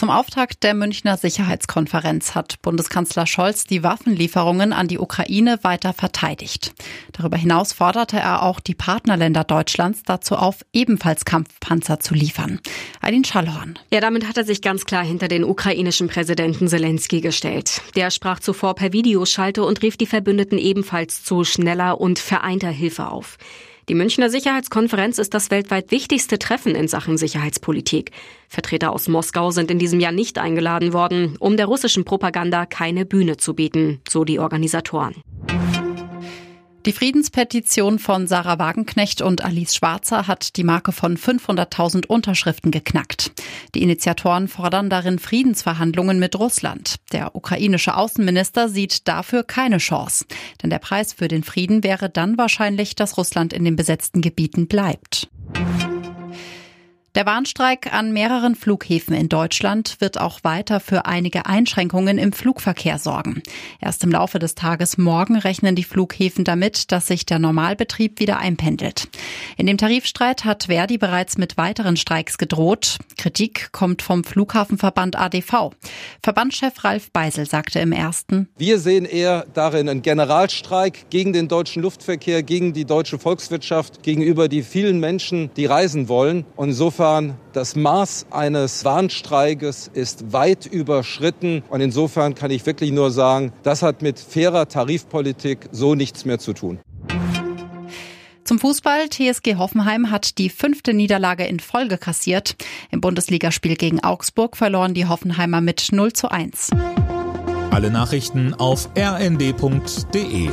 Zum Auftakt der Münchner Sicherheitskonferenz hat Bundeskanzler Scholz die Waffenlieferungen an die Ukraine weiter verteidigt. Darüber hinaus forderte er auch die Partnerländer Deutschlands dazu auf, ebenfalls Kampfpanzer zu liefern. Aydin Schallhorn. Ja, damit hat er sich ganz klar hinter den ukrainischen Präsidenten Zelensky gestellt. Der sprach zuvor per Videoschalte und rief die Verbündeten ebenfalls zu schneller und vereinter Hilfe auf. Die Münchner Sicherheitskonferenz ist das weltweit wichtigste Treffen in Sachen Sicherheitspolitik. Vertreter aus Moskau sind in diesem Jahr nicht eingeladen worden, um der russischen Propaganda keine Bühne zu bieten, so die Organisatoren. Die Friedenspetition von Sarah Wagenknecht und Alice Schwarzer hat die Marke von 500.000 Unterschriften geknackt. Die Initiatoren fordern darin Friedensverhandlungen mit Russland. Der ukrainische Außenminister sieht dafür keine Chance. Denn der Preis für den Frieden wäre dann wahrscheinlich, dass Russland in den besetzten Gebieten bleibt. Der Warnstreik an mehreren Flughäfen in Deutschland wird auch weiter für einige Einschränkungen im Flugverkehr sorgen. Erst im Laufe des Tages morgen rechnen die Flughäfen damit, dass sich der Normalbetrieb wieder einpendelt. In dem Tarifstreit hat Verdi bereits mit weiteren Streiks gedroht. Kritik kommt vom Flughafenverband ADV. Verbandschef Ralf Beisel sagte im ersten, Wir sehen eher darin einen Generalstreik gegen den deutschen Luftverkehr, gegen die deutsche Volkswirtschaft, gegenüber die vielen Menschen, die reisen wollen. Und insofern Insofern, das Maß eines Warnstreikes ist weit überschritten. Und insofern kann ich wirklich nur sagen, das hat mit fairer Tarifpolitik so nichts mehr zu tun. Zum Fußball. TSG Hoffenheim hat die fünfte Niederlage in Folge kassiert. Im Bundesligaspiel gegen Augsburg verloren die Hoffenheimer mit 0 zu 1. Alle Nachrichten auf rnd.de